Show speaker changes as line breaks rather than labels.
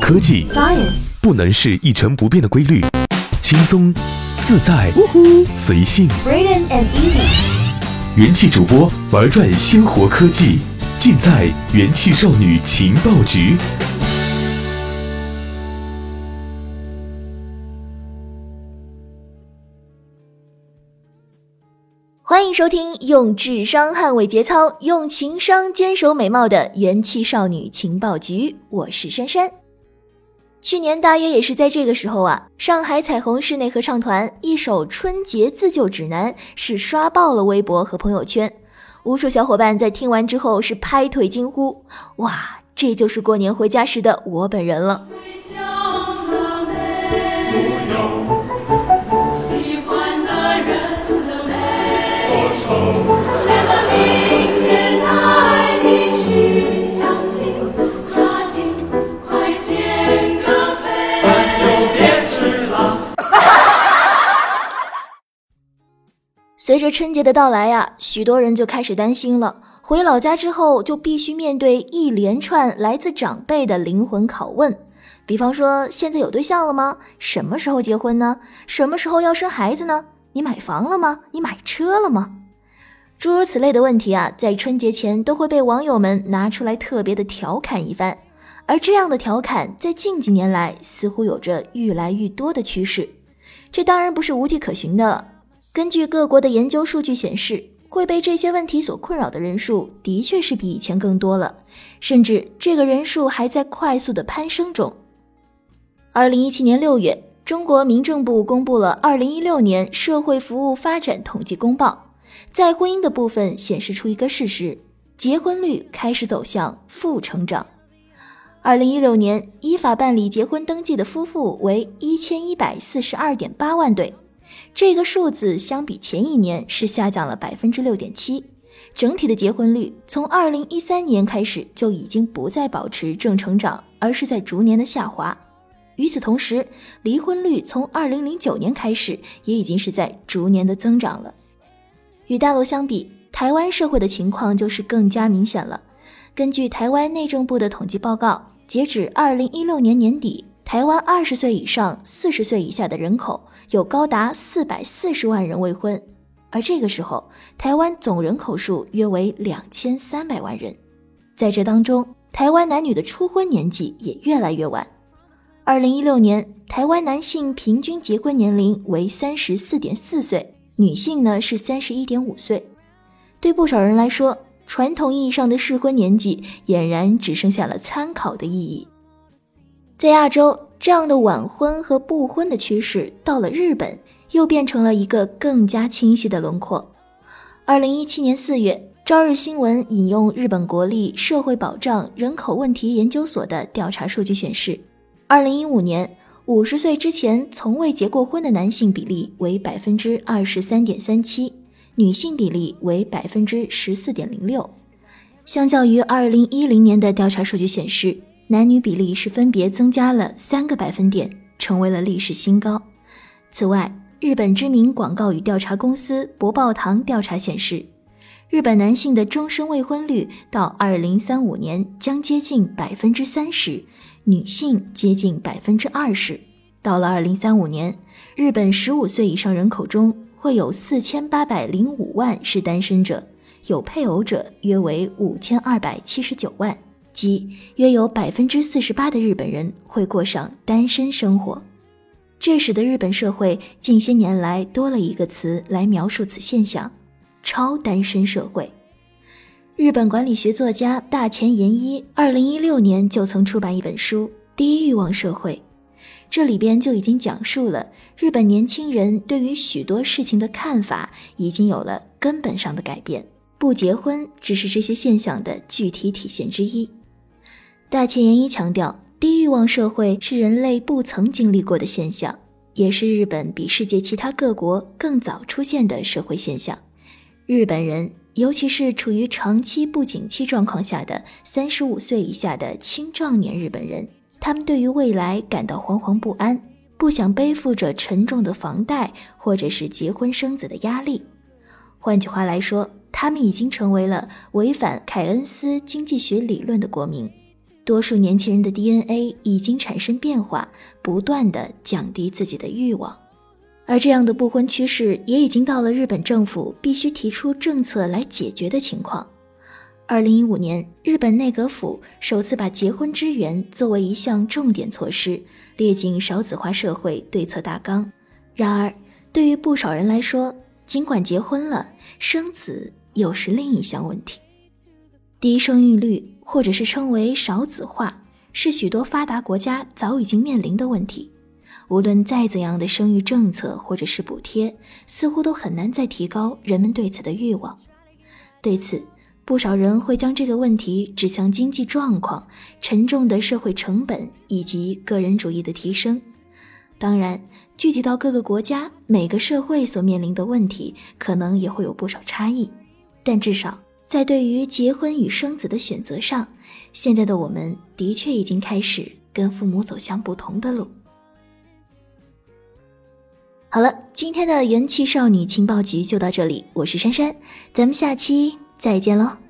科技
Science
不能是一成不变的规律，轻松、自在、随性。
Braden and Easy
元气主播玩转鲜活科技，尽在元气少女情报局。
欢迎收听用智商捍卫节操，用情商坚守美貌的元气少女情报局，我是珊珊。去年大约也是在这个时候啊，上海彩虹室内合唱团一首《春节自救指南》是刷爆了微博和朋友圈，无数小伙伴在听完之后是拍腿惊呼：“哇，这就是过年回家时的我本人了！”随着春节的到来呀、许多人就开始担心了。回老家之后，就必须面对一连串来自长辈的灵魂拷问，比方说：现在有对象了吗？什么时候结婚呢？什么时候要生孩子呢？你买房了吗？你买车了吗？诸如此类的问题啊，在春节前都会被网友们拿出来特别的调侃一番。而这样的调侃，在近几年来似乎有着愈来愈多的趋势。这当然不是无迹可寻的。根据各国的研究数据显示，会被这些问题所困扰的人数的确是比以前更多了，甚至这个人数还在快速的攀升中。二零一七年六月，中国民政部公布了二零一六年社会服务发展统计公报，在婚姻的部分显示出一个事实：结婚率开始走向负成长。二零一六年依法办理结婚登记的夫妇为一千一百四十二点八万对。这个数字相比前一年是下降了百分之六点七，整体的结婚率从二零一三年开始就已经不再保持正成长，而是在逐年的下滑。与此同时，离婚率从二零零九年开始也已经是在逐年的增长了。与大陆相比，台湾社会的情况就是更加明显了。根据台湾内政部的统计报告，截止二零一六年年底，台湾二十岁以上、四十岁以下的人口。有高达四百四十万人未婚，而这个时候，台湾总人口数约为两千三百万人。在这当中，台湾男女的初婚年纪也越来越晚。二零一六年，台湾男性平均结婚年龄为三十四点四岁，女性呢是三十一点五岁。对不少人来说，传统意义上的适婚年纪俨然只剩下了参考的意义。在亚洲。这样的晚婚和不婚的趋势，到了日本又变成了一个更加清晰的轮廓。二零一七年四月，朝日新闻引用日本国立社会保障人口问题研究所的调查数据显示，二零一五年五十岁之前从未结过婚的男性比例为百分之二十三点三七，女性比例为百分之十四点零六。相较于二零一零年的调查数据显示。男女比例是分别增加了三个百分点，成为了历史新高。此外，日本知名广告与调查公司博报堂调查显示，日本男性的终身未婚率到二零三五年将接近百分之三十，女性接近百分之二十。到了二零三五年，日本十五岁以上人口中会有四千八百零五万是单身者，有配偶者约为五千二百七十九万。即约有百分之四十八的日本人会过上单身生活，这使得日本社会近些年来多了一个词来描述此现象：超单身社会。日本管理学作家大前研一二零一六年就曾出版一本书《低欲望社会》，这里边就已经讲述了日本年轻人对于许多事情的看法已经有了根本上的改变，不结婚只是这些现象的具体体现之一。大前研一强调，低欲望社会是人类不曾经历过的现象，也是日本比世界其他各国更早出现的社会现象。日本人，尤其是处于长期不景气状况下的三十五岁以下的青壮年日本人，他们对于未来感到惶惶不安，不想背负着沉重的房贷或者是结婚生子的压力。换句话来说，他们已经成为了违反凯恩斯经济学理论的国民。多数年轻人的 DNA 已经产生变化，不断的降低自己的欲望，而这样的不婚趋势也已经到了日本政府必须提出政策来解决的情况。二零一五年，日本内阁府首次把结婚支援作为一项重点措施列进少子化社会对策大纲。然而，对于不少人来说，尽管结婚了，生子又是另一项问题。低生育率，或者是称为少子化，是许多发达国家早已经面临的问题。无论再怎样的生育政策或者是补贴，似乎都很难再提高人们对此的欲望。对此，不少人会将这个问题指向经济状况、沉重的社会成本以及个人主义的提升。当然，具体到各个国家、每个社会所面临的问题，可能也会有不少差异，但至少。在对于结婚与生子的选择上，现在的我们的确已经开始跟父母走向不同的路。好了，今天的元气少女情报局就到这里，我是珊珊，咱们下期再见喽。